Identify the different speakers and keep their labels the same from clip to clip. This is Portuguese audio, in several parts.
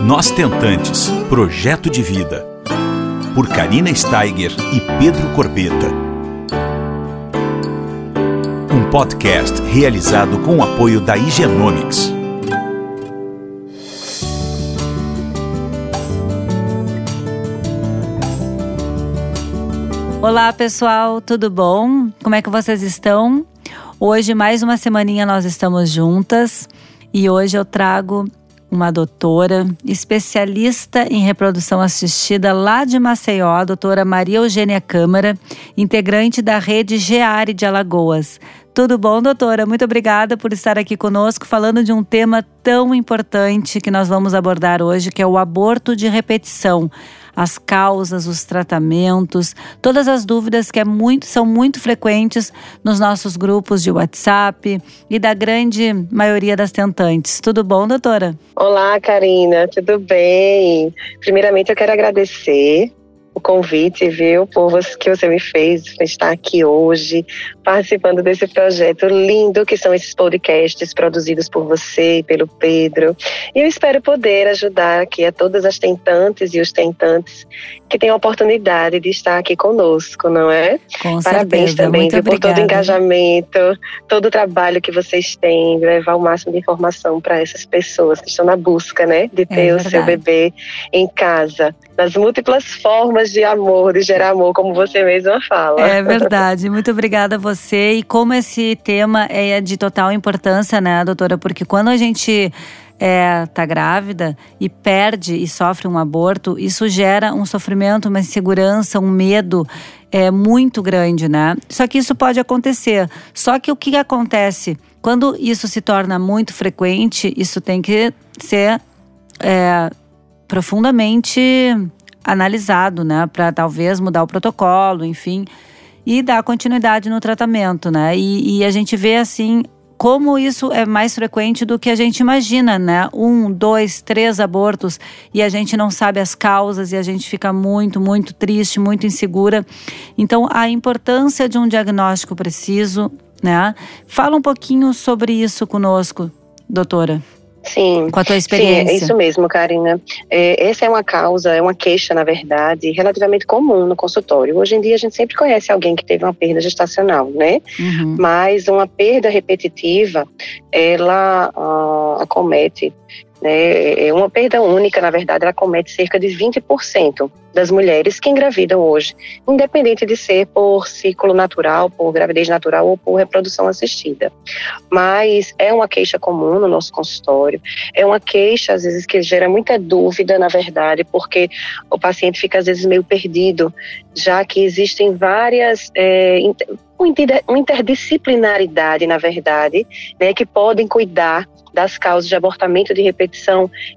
Speaker 1: Nós Tentantes Projeto de Vida. Por Karina Steiger e Pedro Corbeta. Um podcast realizado com o apoio da Higienomics.
Speaker 2: Olá pessoal, tudo bom? Como é que vocês estão? Hoje, mais uma semaninha, nós estamos juntas e hoje eu trago uma doutora especialista em reprodução assistida lá de Maceió, a doutora Maria Eugênia Câmara, integrante da rede GEARE de Alagoas. Tudo bom, doutora? Muito obrigada por estar aqui conosco falando de um tema tão importante que nós vamos abordar hoje, que é o aborto de repetição as causas, os tratamentos, todas as dúvidas que é muito, são muito frequentes nos nossos grupos de WhatsApp e da grande maioria das tentantes. Tudo bom, doutora?
Speaker 3: Olá, Karina, tudo bem? Primeiramente, eu quero agradecer o convite, viu, por você, que você me fez estar aqui hoje, participando desse projeto lindo que são esses podcasts produzidos por você e pelo Pedro. E eu espero poder ajudar aqui a todas as tentantes e os tentantes que têm a oportunidade de estar aqui conosco, não é?
Speaker 2: Com
Speaker 3: Parabéns
Speaker 2: certeza.
Speaker 3: também viu, por todo o engajamento, todo o trabalho que vocês têm, levar o máximo de informação para essas pessoas que estão na busca, né, de ter o seu bebê em casa, nas múltiplas formas de amor, de gerar amor, como você mesma fala.
Speaker 2: É verdade. Muito obrigada a você. E como esse tema é de total importância, né, doutora? Porque quando a gente é, tá grávida e perde e sofre um aborto, isso gera um sofrimento, uma insegurança, um medo é muito grande, né? Só que isso pode acontecer. Só que o que acontece quando isso se torna muito frequente, isso tem que ser é, profundamente analisado, né, para talvez mudar o protocolo, enfim, e dar continuidade no tratamento, né? E, e a gente vê assim como isso é mais frequente do que a gente imagina, né? Um, dois, três abortos e a gente não sabe as causas e a gente fica muito, muito triste, muito insegura. Então, a importância de um diagnóstico preciso, né? Fala um pouquinho sobre isso conosco, doutora,
Speaker 3: Sim.
Speaker 2: com a tua
Speaker 3: Sim,
Speaker 2: experiência.
Speaker 3: é isso mesmo, Karina. É, essa é uma causa, é uma queixa, na verdade, relativamente comum no consultório. Hoje em dia, a gente sempre conhece alguém que teve uma perda gestacional, né?
Speaker 2: Uhum.
Speaker 3: Mas uma perda repetitiva, ela ah, acomete? É uma perda única, na verdade, ela acomete cerca de 20% das mulheres que engravidam hoje, independente de ser por ciclo natural, por gravidez natural ou por reprodução assistida. Mas é uma queixa comum no nosso consultório, é uma queixa, às vezes, que gera muita dúvida, na verdade, porque o paciente fica, às vezes, meio perdido, já que existem várias. É, uma interdisciplinaridade, na verdade, né, que podem cuidar das causas de abortamento de repetição.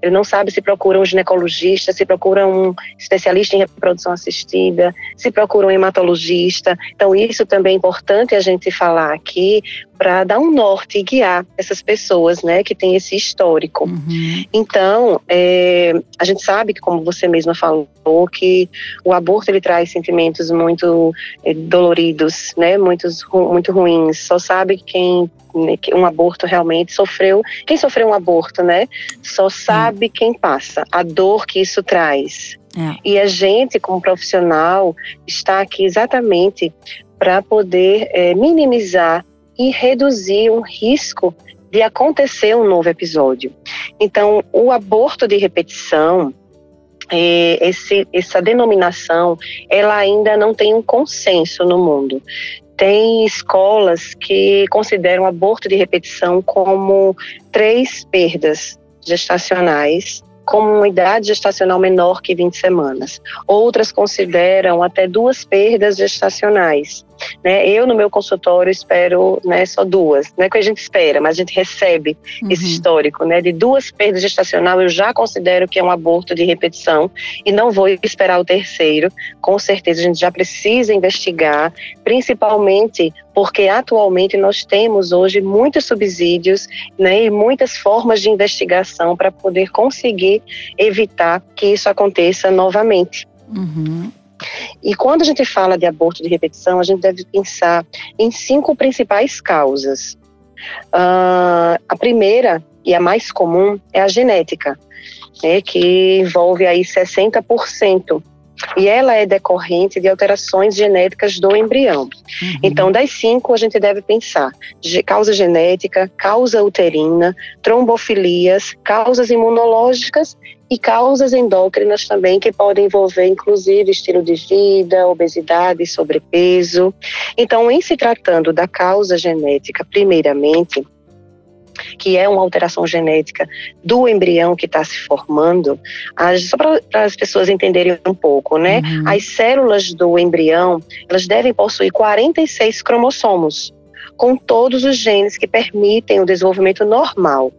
Speaker 3: Ele não sabe se procura um ginecologista, se procura um especialista em reprodução assistida, se procura um hematologista. Então, isso também é importante a gente falar aqui para dar um norte e guiar essas pessoas né, que têm esse histórico.
Speaker 2: Uhum.
Speaker 3: Então, é, a gente sabe que, como você mesma falou, que o aborto ele traz sentimentos muito é, doloridos, né, muitos, muito ruins. Só sabe quem né, um aborto realmente sofreu, quem sofreu um aborto, né, só sabe quem passa, a dor que isso traz.
Speaker 2: É.
Speaker 3: E a gente, como profissional, está aqui exatamente para poder é, minimizar e reduzir um risco de acontecer um novo episódio. Então, o aborto de repetição, é, esse, essa denominação, ela ainda não tem um consenso no mundo. Tem escolas que consideram aborto de repetição como três perdas gestacionais com uma idade gestacional menor que 20 semanas. Outras consideram até duas perdas gestacionais. Né? Eu, no meu consultório, espero né, só duas. Não é que a gente espera, mas a gente recebe esse
Speaker 2: Uhum.
Speaker 3: histórico. Né? De duas perdas gestacional, eu já considero que é um aborto de repetição e não vou esperar o terceiro. Com certeza, a gente já precisa investigar, principalmente porque atualmente nós temos hoje muitos subsídios né, e muitas formas de investigação para poder conseguir evitar que isso aconteça novamente.
Speaker 2: Uhum.
Speaker 3: E quando a gente fala de aborto de repetição, a gente deve pensar em cinco principais causas. Uh, a primeira e a mais comum é a genética, né, que envolve aí 60% e ela é decorrente de alterações genéticas do embrião. Uhum. Então, das cinco, a gente deve pensar causa genética, causa uterina, trombofilias, causas imunológicas e causas endócrinas também, que podem envolver, inclusive, estilo de vida, obesidade, sobrepeso. Então, em se tratando da causa genética, primeiramente, que é uma alteração genética do embrião que está se formando, as, só para as pessoas entenderem um pouco, né? Uhum. As células do embrião, elas devem possuir 46 cromossomos, com todos os genes que permitem o desenvolvimento normal.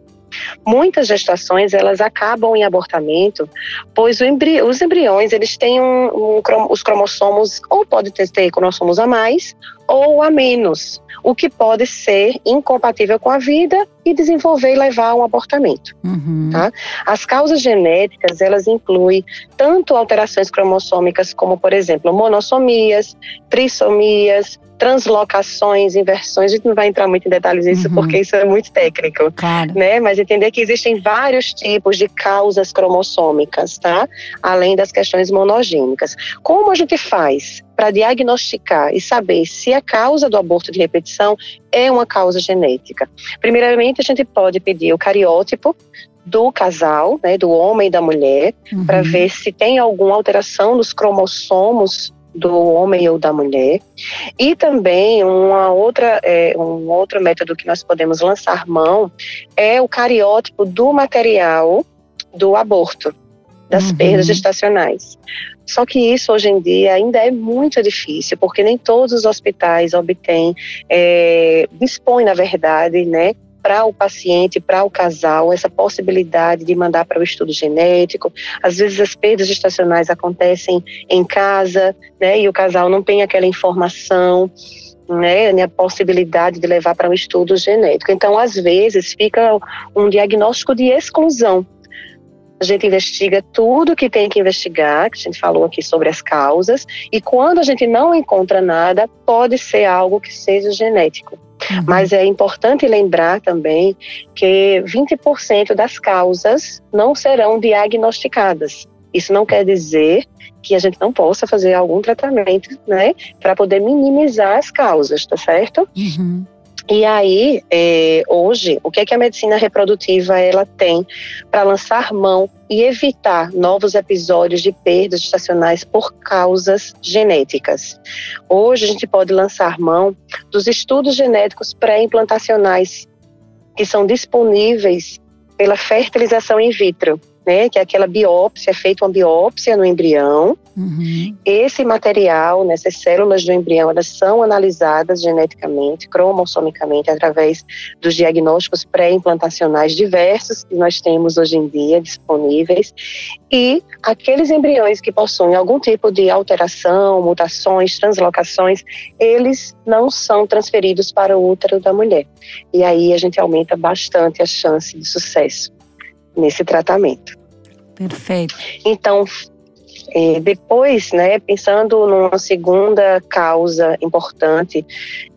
Speaker 3: Muitas gestações elas acabam em abortamento, pois embri os embriões eles têm um, um, os cromossomos ou pode ter, ter cromossomos a mais ou a menos o que pode ser incompatível com a vida e desenvolver e levar a um abortamento. Uhum. Tá? As causas genéticas, elas incluem tanto alterações cromossômicas como, por exemplo, monossomias, trissomias, translocações, inversões, a gente não vai entrar muito em detalhes nisso uhum. porque isso é muito técnico, claro. né? Mas entender que existem vários tipos de causas cromossômicas, tá? Além das questões monogênicas. Como a gente faz para diagnosticar e saber se a causa do aborto de repetição é uma causa genética? Primeiramente, a gente pode pedir o cariótipo do casal, né, do homem e da mulher, uhum. para ver se tem alguma alteração nos cromossomos do homem ou da mulher. E também uma outra, é, um outro método que nós podemos lançar mão é o cariótipo do material do aborto, das uhum. perdas gestacionais. Só que isso hoje em dia ainda é muito difícil, porque nem todos os hospitais obtêm, é, dispõem, na verdade, né, para o paciente, para o casal, essa possibilidade de mandar para o estudo genético. Às vezes as perdas gestacionais acontecem em casa, né, e o casal não tem aquela informação. Né, a possibilidade de levar para um estudo genético. Então, às vezes, fica um diagnóstico de exclusão a gente investiga tudo que tem que investigar, que a gente falou aqui sobre as causas, e quando a gente não encontra nada, pode ser algo que seja genético. Uhum. Mas é importante lembrar também que 20% das causas não serão diagnosticadas. Isso não quer dizer que a gente não possa fazer algum tratamento, né, para poder minimizar as causas, tá certo? Uhum. E aí, é, hoje, o que é que a medicina reprodutiva ela tem para lançar mão e evitar novos episódios de perdas gestacionais por causas genéticas? Hoje a gente pode lançar mão dos estudos genéticos pré-implantacionais que são disponíveis pela fertilização in vitro né, que é aquela biópsia, é feita uma biópsia no embrião. Uhum. Esse material, né, essas células do embrião, elas são analisadas geneticamente, cromossomicamente, através dos diagnósticos pré-implantacionais diversos que nós temos hoje em dia disponíveis. E aqueles embriões que possuem algum tipo de alteração, mutações, translocações, eles não são transferidos para o útero da mulher. E aí a gente aumenta bastante a chance de sucesso nesse tratamento.
Speaker 2: Perfeito.
Speaker 3: Então, é, depois, né, pensando numa segunda causa importante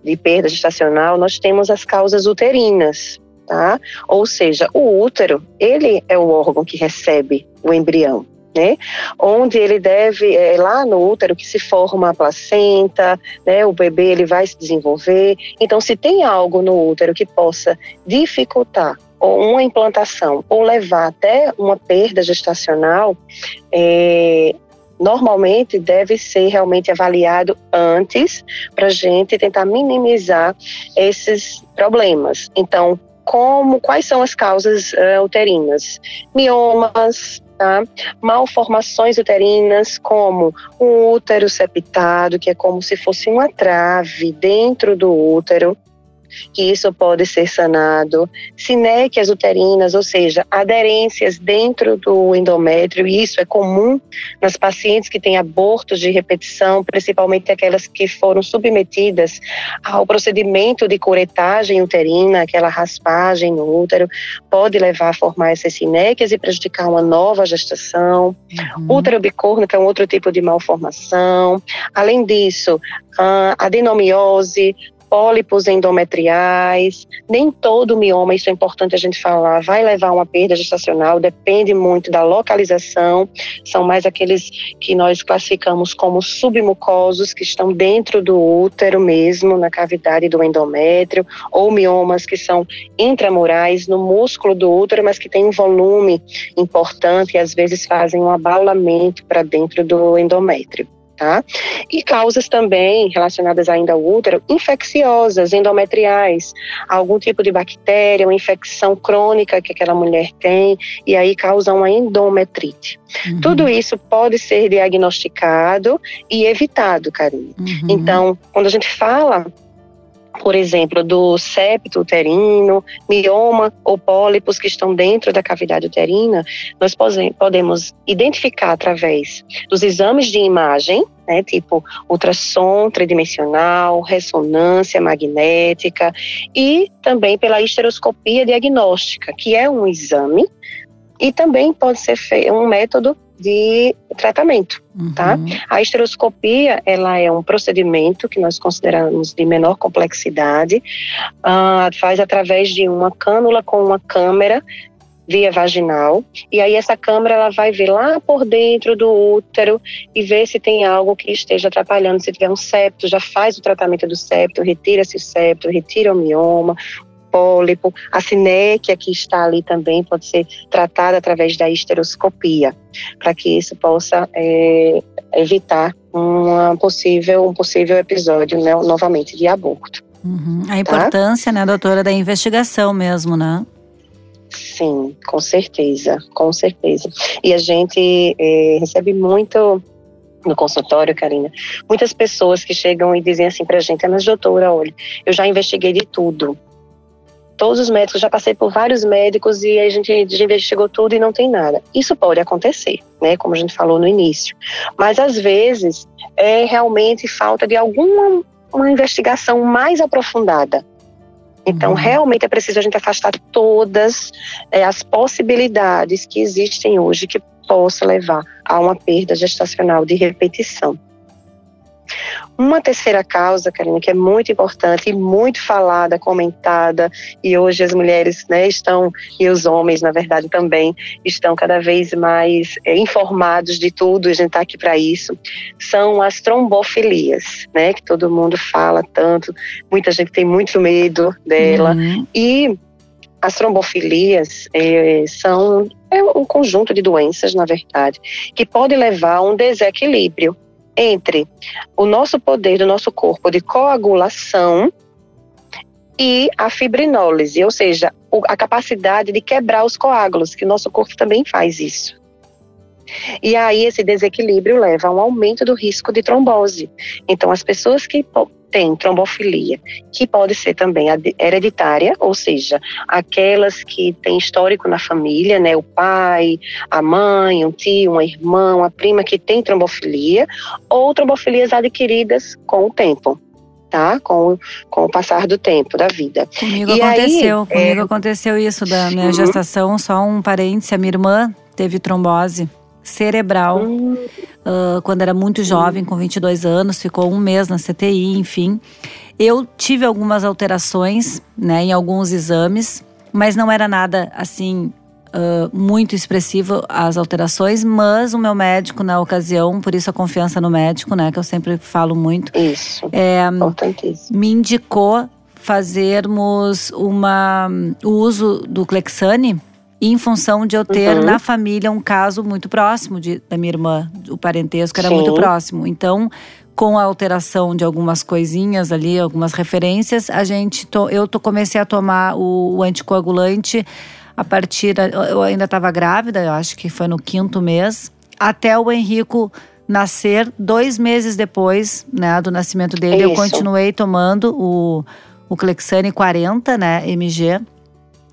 Speaker 3: de perda gestacional, nós temos as causas uterinas, tá? Ou seja, o útero, ele é o órgão que recebe o embrião. Né? Onde ele deve, é lá no útero que se forma a placenta, né? O bebê ele vai se desenvolver. Então, se tem algo no útero que possa dificultar ou uma implantação ou levar até uma perda gestacional, é, normalmente deve ser realmente avaliado antes para a gente tentar minimizar esses problemas. Então, como, quais são as causas uh, uterinas? Miomas, tá? malformações uterinas, como um útero septado, que é como se fosse uma trave dentro do útero, que isso pode ser sanado, sinéquias uterinas, ou seja, aderências dentro do endométrio, e isso é comum nas pacientes que têm abortos de repetição, principalmente aquelas que foram submetidas ao procedimento de curetagem uterina, aquela raspagem no útero, pode levar a formar essas sinéquias e prejudicar uma nova gestação. Uhum. Útero bicorno, que é um outro tipo de malformação. Além disso, a adenomiose, pólipos endometriais. Nem todo mioma, isso é importante a gente falar, vai levar a uma perda gestacional, depende muito da localização. São mais aqueles que nós classificamos como submucosos, que estão dentro do útero mesmo, na cavidade do endométrio, ou miomas que são intramurais, no músculo do útero, mas que têm um volume importante e às vezes fazem um abaulamento para dentro do endométrio tá? E causas também relacionadas ainda ao útero, infecciosas, endometriais, algum tipo de bactéria, uma infecção crônica que aquela mulher tem, e aí causa uma endometrite. Uhum. Tudo isso pode ser diagnosticado e evitado, Karine. Uhum. Então, quando a gente fala por exemplo, do septo uterino, mioma ou pólipos que estão dentro da cavidade uterina, nós podemos identificar através dos exames de imagem, né, tipo ultrassom tridimensional, ressonância magnética e também pela histeroscopia diagnóstica, que é um exame e também pode ser um método de tratamento, tá? uhum. tá? A esteroscopia, ela é um procedimento que nós consideramos de menor complexidade, uh, faz através de uma cânula com uma câmera via vaginal, e aí essa câmera ela vai ver lá por dentro do útero e ver se tem algo que esteja atrapalhando, se tiver um septo, já faz o tratamento do septo, retira-se o septo, retira o mioma, pólipo. A sinéquia que está ali também pode ser tratada através da esteroscopia, para que isso possa é, evitar uma possível, um possível episódio né, novamente de aborto.
Speaker 2: Uhum. A tá? importância, tá? né, doutora, da investigação mesmo, né?
Speaker 3: Sim, com certeza, com certeza. E a gente é, recebe muito no consultório, Karina, muitas pessoas que chegam e dizem assim pra gente, mas doutora, olha, eu já investiguei de tudo, todos os médicos, já passei por vários médicos e a gente investigou tudo e não tem nada. Isso pode acontecer, né, como a gente falou no início. Mas às vezes é realmente falta de alguma uma investigação mais aprofundada. Então, uhum. realmente é preciso a gente afastar todas é, as possibilidades que existem hoje que possa levar a uma perda gestacional de repetição. Uma terceira causa, Karine, que é muito importante e muito falada, comentada, e hoje as mulheres né, estão, e os homens, na verdade, também, estão cada vez mais é, informados de tudo, a gente está aqui para isso, são as trombofilias, né, que todo mundo fala tanto, muita gente tem muito medo dela, uhum. e as trombofilias é, são é um conjunto de doenças, na verdade, que pode levar a um desequilíbrio entre o nosso poder do nosso corpo de coagulação e a fibrinólise, ou seja, a capacidade de quebrar os coágulos, que o nosso corpo também faz isso. E aí esse desequilíbrio leva a um aumento do risco de trombose. Então as pessoas que tem trombofilia, que pode ser também hereditária, ou seja, aquelas que têm histórico na família, né, o pai, a mãe, um tio, uma irmã, uma prima que tem trombofilia, ou trombofilias adquiridas com o tempo. Tá? Com, com o passar do tempo, da vida.
Speaker 2: Comigo e aconteceu, aí, comigo é... aconteceu isso da minha gestação, só um parêntese, a minha irmã teve trombose cerebral. Uh, quando era muito jovem, com 22 anos, ficou um mês na CTI, enfim. Eu tive algumas alterações, né, em alguns exames, mas não era nada assim Uh, muito expressivo as alterações, mas o meu médico na ocasião, por isso a confiança no médico, né, que eu sempre falo muito,
Speaker 3: isso, é,
Speaker 2: me indicou fazermos uma, o uso do Clexane em função de eu ter uhum. na família um caso muito próximo de, da minha irmã, o parentesco era Sim. muito próximo. Então, com a alteração de algumas coisinhas ali, algumas referências, a gente to, eu to, comecei a tomar o, o anticoagulante a partir eu ainda estava grávida, eu acho que foi no quinto mês, até o Henrico nascer dois meses depois, né, do nascimento dele, Isso. eu continuei tomando o o Clexane 40, né, mg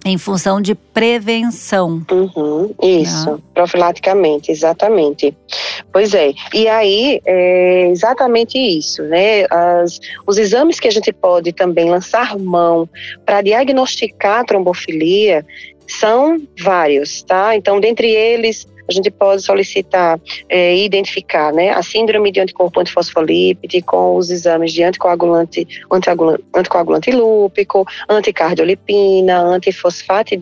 Speaker 2: em função de prevenção.
Speaker 3: Uhum, isso, né? profilaticamente, exatamente. Pois é, e aí é exatamente isso, né? As, os exames que a gente pode também lançar mão para diagnosticar a trombofilia são vários, tá? Então, dentre eles, a gente pode solicitar é, e identificar né, a síndrome de anticorpo antifosfolípide com os exames de anticoagulante, anticoagulante, anticoagulante lúpico, anticardiolipina,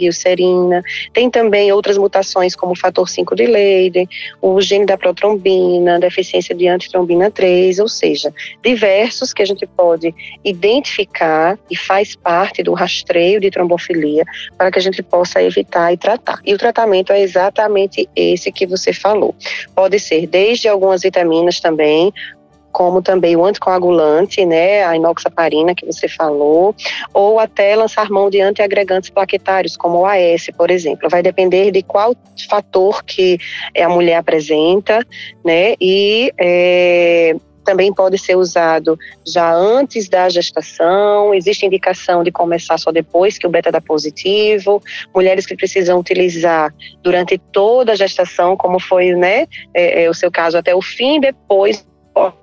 Speaker 3: ulcerina. Tem também outras mutações como o fator 5 de Leiden, o gene da protrombina, deficiência de antitrombina 3, ou seja, diversos que a gente pode identificar e faz parte do rastreio de trombofilia para que a gente possa evitar e tratar. E o tratamento é exatamente esse que você falou. Pode ser desde algumas vitaminas também, como também o anticoagulante, né, a inoxaparina que você falou, ou até lançar mão de antiagregantes plaquetários, como o AS, por exemplo. Vai depender de qual fator que a mulher apresenta, né, e é, também pode ser usado já antes da gestação, existe indicação de começar só depois que o beta dá positivo, mulheres que precisam utilizar durante toda a gestação, como foi né, é, é, o seu caso, até o fim, depois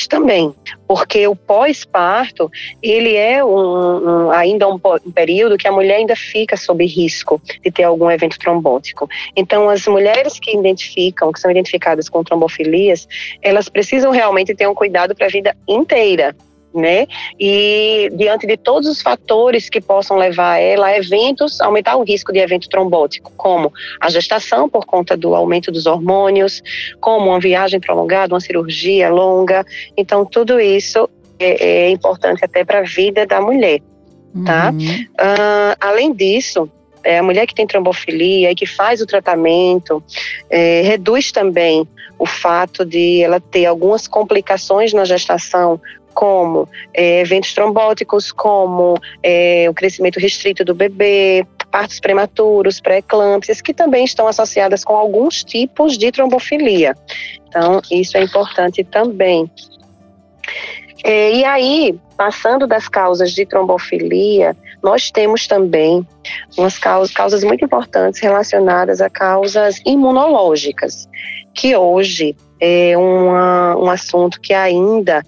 Speaker 3: também, porque o pós-parto ele é um, um, ainda um, um, período que a mulher ainda fica sob risco de ter algum evento trombótico. Então, as mulheres que identificam, que são identificadas com trombofilias, elas precisam realmente ter um cuidado para a vida inteira né? E diante de todos os fatores que possam levar ela a eventos, aumentar o risco de evento trombótico, como a gestação por conta do aumento dos hormônios, como uma viagem prolongada, uma cirurgia longa. Então, tudo isso é, é importante até para a vida da mulher, tá? Uhum. Uh, além disso, é, a mulher que tem trombofilia e que faz o tratamento é, reduz também o fato de ela ter algumas complicações na gestação como é, eventos trombóticos, como é, o crescimento restrito do bebê, partos prematuros, pré-eclâmpsias, que também estão associadas com alguns tipos de trombofilia. Então, isso é importante também. É, e aí, passando das causas de trombofilia, nós temos também umas causas, causas muito importantes relacionadas a causas imunológicas, que hoje é uma, um assunto que ainda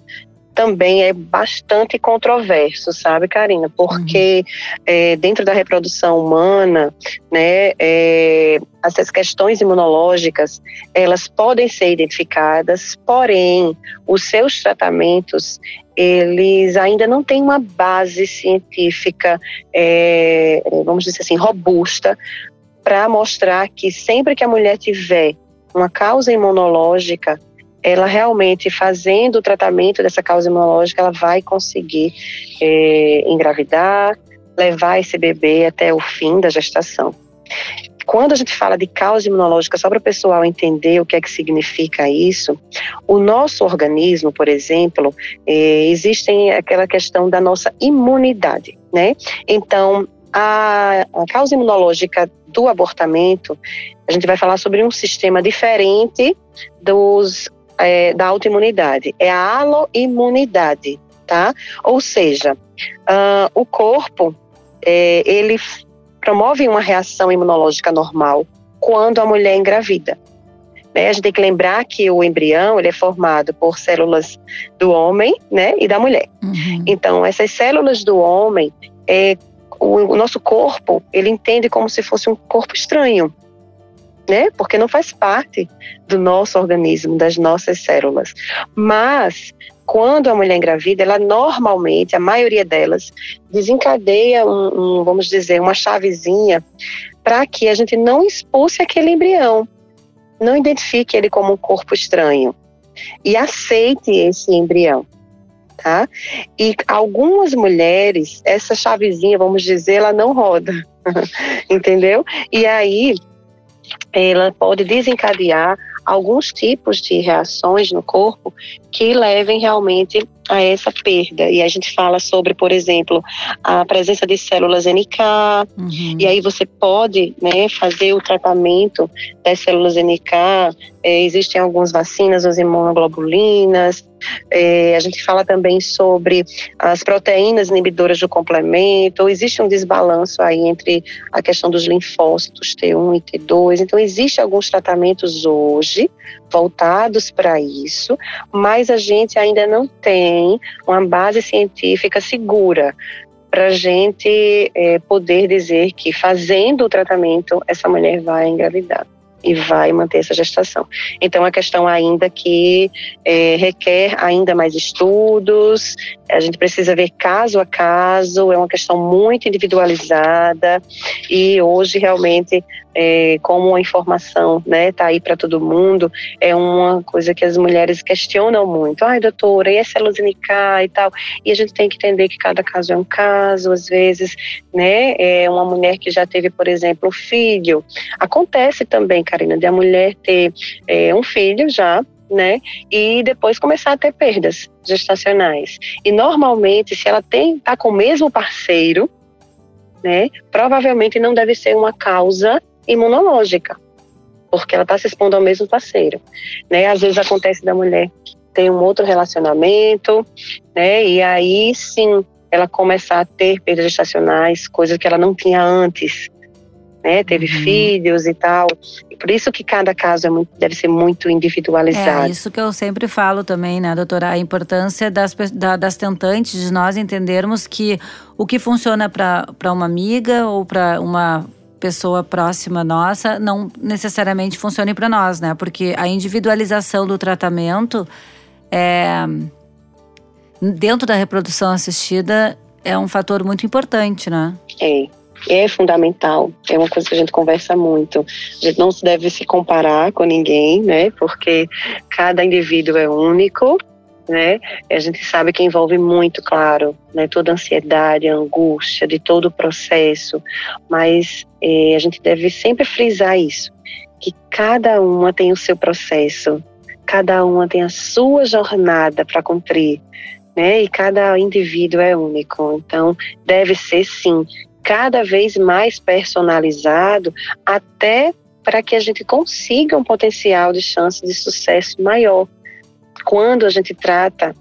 Speaker 3: também é bastante controverso, sabe, Karina? Porque uhum. é, dentro da reprodução humana, né, é, essas questões imunológicas, elas podem ser identificadas, porém, os seus tratamentos, eles ainda não têm uma base científica, é, vamos dizer assim, robusta, para mostrar que sempre que a mulher tiver uma causa imunológica, ela realmente fazendo o tratamento dessa causa imunológica, ela vai conseguir é, engravidar, levar esse bebê até o fim da gestação. Quando a gente fala de causa imunológica, só para o pessoal entender o que é que significa isso, o nosso organismo, por exemplo, é, existem aquela questão da nossa imunidade, né? Então, a, a causa imunológica do abortamento, a gente vai falar sobre um sistema diferente dos é, da autoimunidade, é a aloimunidade, tá? Ou seja, uh, o corpo, é, ele promove uma reação imunológica normal quando a mulher engravida. Né? A gente tem que lembrar que o embrião ele é formado por células do homem né, e da mulher. Uhum. Então, essas células do homem, é, o, o nosso corpo, ele entende como se fosse um corpo estranho né? Porque não faz parte do nosso organismo, das nossas células. Mas quando a mulher engravida, ela normalmente, a maioria delas, desencadeia um, um vamos dizer, uma chavezinha para que a gente não expulse aquele embrião, não identifique ele como um corpo estranho e aceite esse embrião. Tá? E algumas mulheres, essa chavezinha, vamos dizer, ela não roda, entendeu? E aí ela pode desencadear alguns tipos de reações no corpo que levem realmente a essa perda. E a gente fala sobre, por exemplo, a presença de células NK, uhum. e aí você pode né, fazer o tratamento das células NK. É, existem algumas vacinas, as imunoglobulinas, é, a gente fala também sobre as proteínas inibidoras do complemento. Existe um desbalanço aí entre a questão dos linfócitos T1 e T2. Então, existem alguns tratamentos hoje voltados para isso, mas a gente ainda não tem uma base científica segura para a gente é, poder dizer que fazendo o tratamento essa mulher vai engravidar. e vai manter essa gestação. Então, a questão ainda que é, requer ainda mais estudos, a gente precisa ver caso a caso, é uma questão muito individualizada e hoje realmente é, como a informação né, tá aí para todo mundo, é uma coisa que as mulheres questionam muito. Ai, doutora, e a celulose e tal? E a gente tem que entender que cada caso é um caso, às vezes, né, é uma mulher que já teve, por exemplo, um filho. Acontece também, Karina, de a mulher ter é, um filho já, né? E depois começar a ter perdas gestacionais. E normalmente, se ela tem tá com o mesmo parceiro, né? Provavelmente não deve ser uma causa imunológica, porque ela está se expondo ao mesmo parceiro, né? Às vezes acontece da mulher ter um outro relacionamento, né? E aí sim ela começar a ter perdas gestacionais, coisas que ela não tinha antes, né? Teve uhum. filhos e tal. Por isso que cada caso é muito, deve ser muito individualizado.
Speaker 2: É isso que eu sempre falo também, né, doutora? A importância das, da, das tentantes, de nós entendermos que o que funciona para uma amiga ou para uma pessoa próxima nossa não necessariamente funcione para nós, né? Porque a individualização do tratamento é dentro da reprodução assistida é um fator muito importante, né?
Speaker 3: É é fundamental, é uma coisa que a gente conversa muito. A gente não deve se comparar com ninguém, né? Porque cada indivíduo é único, né? A gente sabe que envolve muito, claro, né? Toda a ansiedade, a angústia de todo o processo, mas é, a gente deve sempre frisar isso, que cada uma tem o seu processo, cada uma tem a sua jornada para cumprir. Né? E cada indivíduo é único. Então, deve ser sim cada vez mais personalizado, até para que a gente consiga um potencial de chance de sucesso maior. Quando a gente trata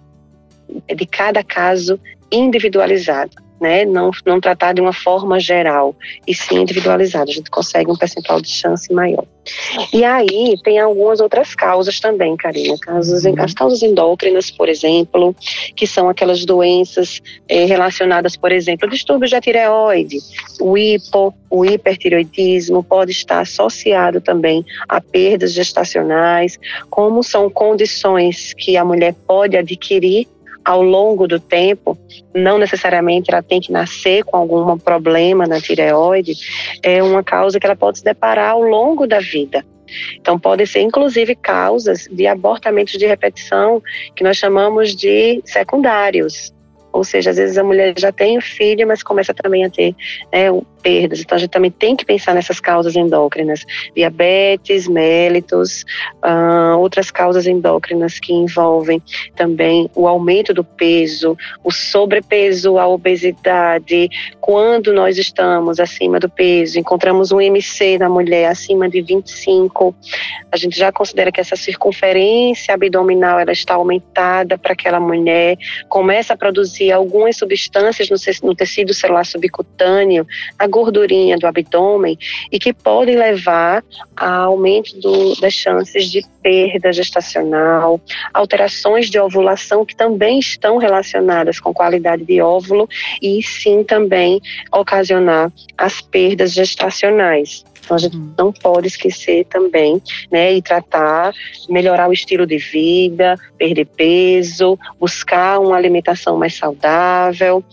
Speaker 3: de cada caso individualizado né? Não, não tratar de uma forma geral, e sim individualizada. A gente consegue um percentual de chance maior. E aí tem algumas outras causas também, Karina. Causas, uhum. As causas endócrinas, por exemplo, que são aquelas doenças eh, relacionadas, por exemplo, a distúrbios da tireoide, o hipo, o hipertireoidismo pode estar associado também a perdas gestacionais, como são condições que a mulher pode adquirir ao longo do tempo, não necessariamente ela tem que nascer com algum problema na tireoide, é uma causa que ela pode se deparar ao longo da vida. Então, podem ser inclusive causas de abortamentos de repetição, que nós chamamos de secundários. Ou seja, às vezes a mulher já tem o filho, mas começa também a ter né, perdas. Então a gente também tem que pensar nessas causas endócrinas, diabetes, mellitus, uh, outras causas endócrinas que envolvem também o aumento do peso, o sobrepeso, a obesidade. Quando nós estamos acima do peso, encontramos um MC na mulher acima de 25, a gente já considera que essa circunferência abdominal ela está aumentada para aquela mulher, começa a produzir algumas substâncias no tecido celular subcutâneo, a gordurinha do abdômen e que podem levar a aumento do, das chances de perda gestacional, alterações de ovulação que também estão relacionadas com qualidade de óvulo e sim também ocasionar as perdas gestacionais. Então a gente uhum. não pode esquecer também, né, e tratar, melhorar o estilo de vida, perder peso, buscar uma alimentação mais saudável,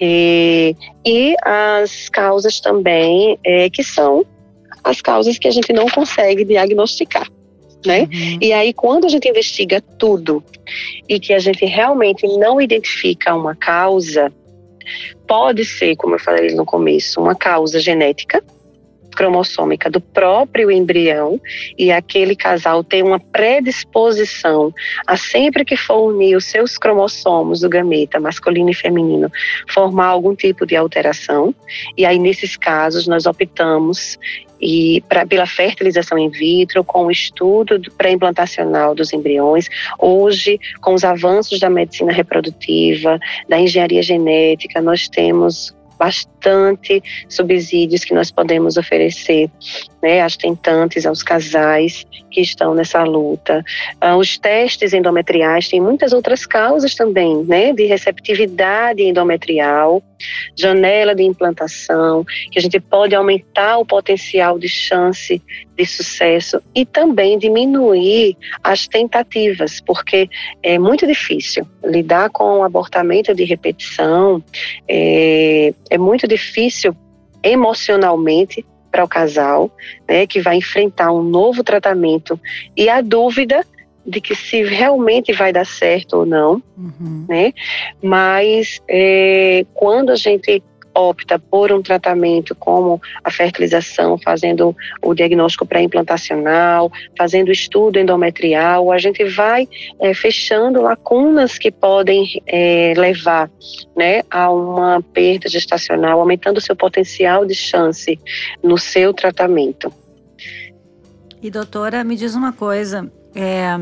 Speaker 3: e, e as causas também, é, que são as causas que a gente não consegue diagnosticar. Né? Uhum. E aí, quando a gente investiga tudo e que a gente realmente não identifica uma causa, pode ser, como eu falei no começo, uma causa genética, cromossômica do próprio embrião e aquele casal tem uma predisposição a sempre que for unir os seus cromossomos do gameta masculino e feminino formar algum tipo de alteração e aí nesses casos nós optamos e pra, pela fertilização in vitro, com o estudo pré-implantacional dos embriões. Hoje, com os avanços da medicina reprodutiva, da engenharia genética, nós temos bastante subsídios que nós podemos oferecer né, às tentantes, aos casais que estão nessa luta. Ah, os testes endometriais têm muitas outras causas também, né, de receptividade endometrial, janela de implantação, que a gente pode aumentar o potencial de chance de sucesso e também diminuir as tentativas, porque é muito difícil lidar com o abortamento de repetição, é, é muito difícil emocionalmente para o casal, né, que vai enfrentar um novo tratamento e a dúvida de que se realmente vai dar certo ou não, uhum. né? Mas é, quando a gente opta por um tratamento como a fertilização, fazendo o diagnóstico pré-implantacional, fazendo estudo endometrial, a gente vai é, fechando lacunas que podem é, levar né, a uma perda gestacional, aumentando o seu potencial de chance no seu tratamento.
Speaker 2: E doutora, me diz uma coisa, é,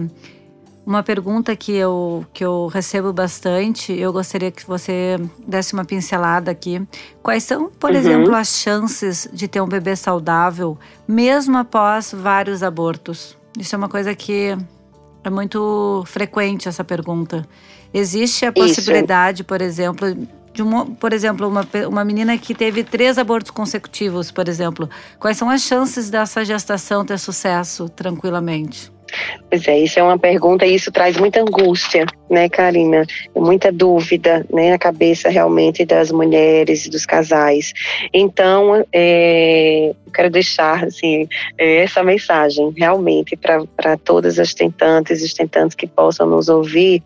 Speaker 2: uma pergunta que eu, que eu recebo bastante, eu gostaria que você desse uma pincelada aqui. Quais são, por uhum. exemplo, as chances de ter um bebê saudável, mesmo após vários abortos? Isso é uma coisa que é muito frequente essa pergunta. Existe a possibilidade, Isso. por exemplo, de uma, por exemplo, uma, uma menina que teve três abortos consecutivos, por exemplo. Quais são as chances dessa gestação ter sucesso tranquilamente?
Speaker 3: Pois é, isso é uma pergunta e isso traz muita angústia, né, Karina? Muita dúvida, né, na cabeça realmente das mulheres e dos casais. Então, é, eu quero deixar assim, é, essa mensagem realmente para todas as tentantes e tentantes que possam nos ouvir,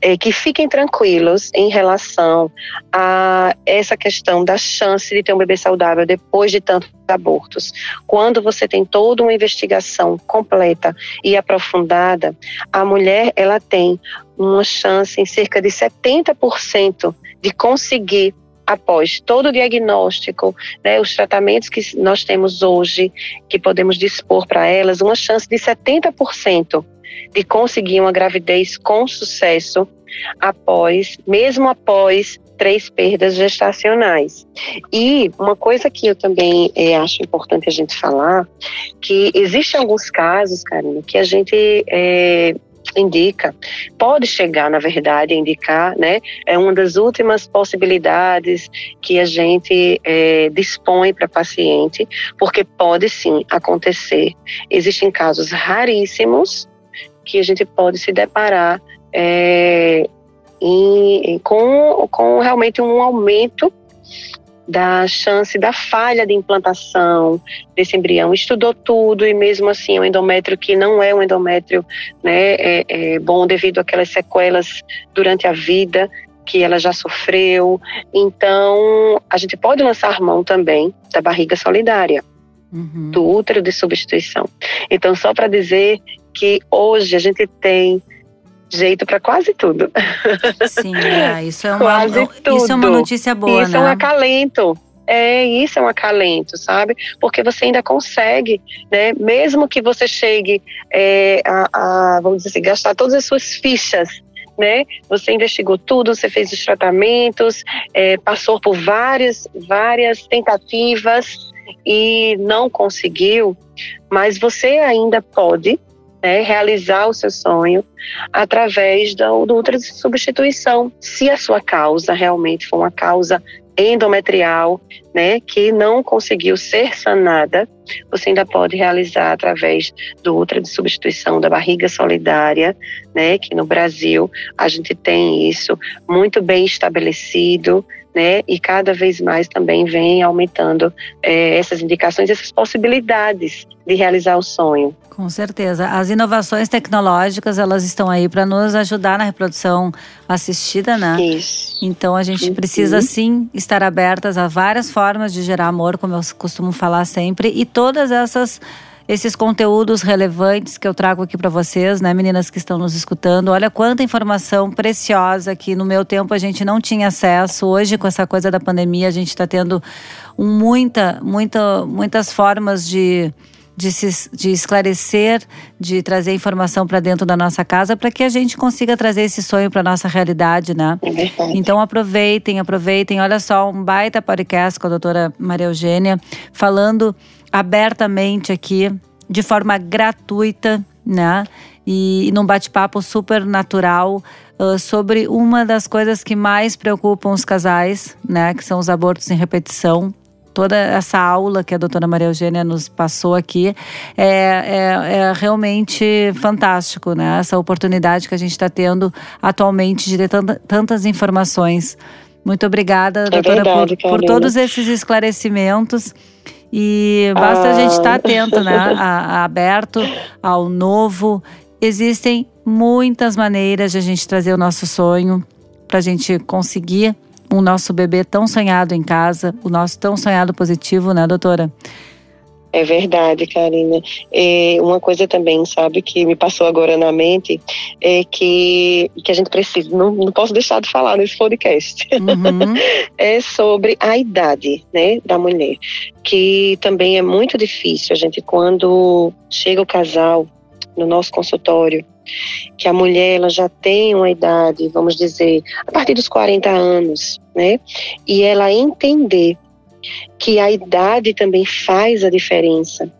Speaker 3: é, que fiquem tranquilos em relação a essa questão da chance de ter um bebê saudável depois de tantos abortos. Quando você tem toda uma investigação completa e aprofundada, a mulher ela tem uma chance em cerca de 70% de conseguir após todo o diagnóstico, né, os tratamentos que nós temos hoje, que podemos dispor para elas, uma chance de 70% de conseguir uma gravidez com sucesso após, mesmo após três perdas gestacionais. E uma coisa que eu também é, acho importante a gente falar, que existem alguns casos, Karina, que a gente é, indica, pode chegar, na verdade, a indicar, né? É uma das últimas possibilidades que a gente é, dispõe para paciente, porque pode sim acontecer. Existem casos raríssimos que a gente pode se deparar é, em, com, com realmente um aumento da chance da falha de implantação desse embrião. Estudou tudo e mesmo assim o endométrio que não é um endométrio né, é, é bom devido àquelas sequelas durante a vida que ela já sofreu. Então a gente pode lançar mão também da barriga solidária. Uhum. Do útero de substituição. Então, só para dizer que hoje a gente tem jeito para quase tudo.
Speaker 2: Sim, é, isso, é uma, quase tudo. isso é uma notícia boa,
Speaker 3: isso
Speaker 2: né?
Speaker 3: é um acalento. É, isso é um acalento, sabe? Porque você ainda consegue, né? Mesmo que você chegue é, a, a, vamos dizer assim, gastar todas as suas fichas né? Você investigou tudo, você fez os tratamentos, é, passou por várias, várias tentativas e não conseguiu, mas você ainda pode né, realizar o seu sonho através do, útero de substituição, se a sua causa realmente for uma causa endometrial, né, que não conseguiu ser sanada, você ainda pode realizar através do útero de substituição da barriga solidária, né, que no Brasil a gente tem isso muito bem estabelecido, né, e cada vez mais também vem aumentando é, essas indicações, essas possibilidades de realizar o sonho.
Speaker 2: Com certeza. As inovações tecnológicas, elas estão aí para nos ajudar na reprodução assistida, né?
Speaker 3: Isso.
Speaker 2: Então a gente uhum. precisa sim estar abertas a várias formas de gerar amor, como eu costumo falar sempre, e todas essas esses conteúdos relevantes que eu trago aqui para vocês, né, meninas que estão nos escutando. Olha quanta informação preciosa que no meu tempo a gente não tinha acesso. Hoje, com essa coisa da pandemia, a gente está tendo muita, muita, muitas formas de de, se, de esclarecer, de trazer informação para dentro da nossa casa, para que a gente consiga trazer esse sonho para nossa realidade, né? É então aproveitem, aproveitem. Olha só, um baita podcast com a doutora Maria Eugênia, falando abertamente aqui, de forma gratuita, né? E, e num bate-papo super natural. Uh, sobre uma das coisas que mais preocupam os casais, né, que são os abortos em repetição toda essa aula que a doutora Maria Eugênia nos passou aqui é, é, é realmente fantástico, né? Essa oportunidade que a gente está tendo atualmente de ter tanta, tantas informações. Muito obrigada, é doutora, verdade, por, por, todos esses esclarecimentos. E basta ah. a gente estar tá ah. atento, né? A, a aberto ao novo. Existem muitas maneiras de a gente trazer o nosso sonho para a gente conseguir o nosso bebê tão sonhado em casa, o nosso tão sonhado positivo, né, doutora?
Speaker 3: É verdade, Karina. É, uma coisa também, sabe, que me passou agora na mente é que, que a gente precisa, não, não posso deixar de falar nesse podcast, uhum. é sobre a idade né, da mulher, que também é muito difícil. A gente, quando chega o casal no nosso consultório, que a mulher ela já tem uma idade, vamos dizer, a partir dos 40 anos, né? E ela entender que a idade também faz a diferença,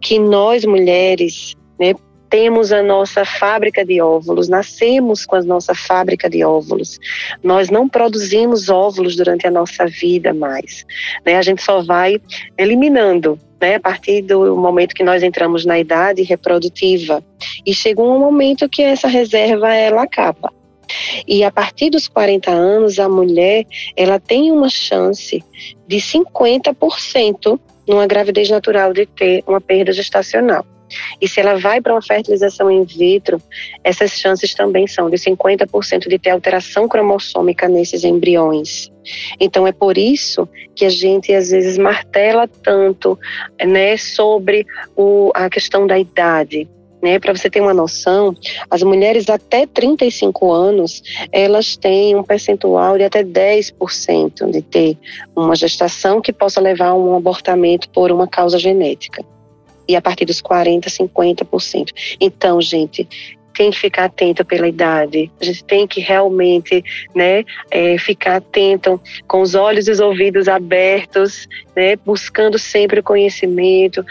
Speaker 3: que nós mulheres, né, temos a nossa fábrica de óvulos, nascemos com a nossa fábrica de óvulos. Nós não produzimos óvulos durante a nossa vida mais. Né? A gente só vai eliminando né, a partir do momento que nós entramos na idade reprodutiva. E chega um momento que essa reserva ela acaba. E a partir dos 40 anos, a mulher ela tem uma chance de 50% numa gravidez natural de ter uma perda gestacional. E se ela vai para uma fertilização in vitro, essas chances também são de 50% de ter alteração cromossômica nesses embriões. Então é por isso que a gente às vezes martela tanto né, sobre o, a questão da idade. Né, para você ter uma noção, as mulheres até 35 anos, elas têm um percentual de até 10% de ter uma gestação que possa levar a um abortamento por uma causa genética e a partir dos 40%, 50%. Então, gente, tem que ficar atento pela idade. A gente tem que realmente, né, é, ficar atento, com os olhos e os ouvidos abertos, né, buscando sempre o conhecimento.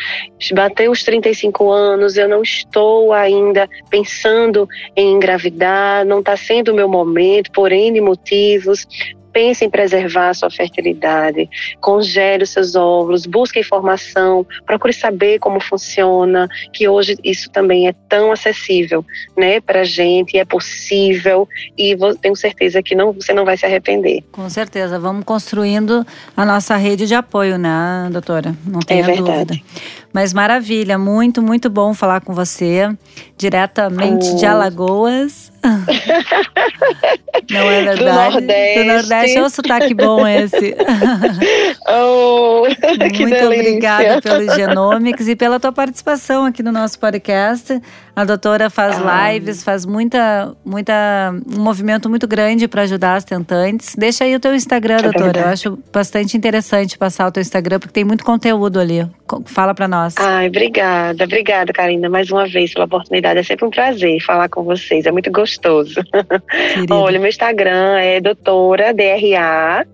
Speaker 3: Bateu os 35 anos, eu não estou ainda pensando em engravidar, não está sendo o meu momento, por N motivos pense em preservar a sua fertilidade, congele os seus óvulos, busque informação, procure saber como funciona, que hoje isso também é tão acessível, né, para a gente, é possível e tenho certeza que não, você não vai se arrepender.
Speaker 2: Com certeza, vamos construindo a nossa rede de apoio, né, doutora? Não tenha é dúvida. Mas maravilha, muito, muito bom falar com você, diretamente oh. de Alagoas. Não é verdade? Do
Speaker 3: Nordeste.
Speaker 2: Do Nordeste. Olha o sotaque bom esse.
Speaker 3: Oh,
Speaker 2: Muito
Speaker 3: delícia.
Speaker 2: obrigada pelo Genomics e pela tua participação aqui no nosso podcast. A doutora faz ah. lives, faz muita, muita, um movimento muito grande para ajudar as tentantes. Deixa aí o teu Instagram, é doutora. Eu acho bastante interessante passar o teu Instagram, porque tem muito conteúdo ali. Fala para nós.
Speaker 3: Ai, obrigada, obrigada, Karina, mais uma vez pela oportunidade. É sempre um prazer falar com vocês, é muito gostoso. Olha, meu Instagram é doutora DRA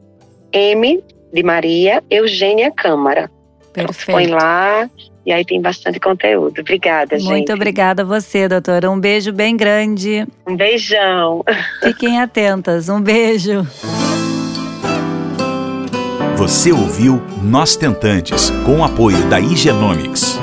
Speaker 3: M de Maria Eugênia Câmara.
Speaker 2: Perfeito.
Speaker 3: Põe lá e aí tem bastante conteúdo. Obrigada,
Speaker 2: Muito
Speaker 3: gente.
Speaker 2: Muito obrigada a você, doutora. Um beijo bem grande.
Speaker 3: Um beijão.
Speaker 2: Fiquem atentas. Um beijo.
Speaker 1: Você ouviu Nós Tentantes, com o apoio da Igenomics.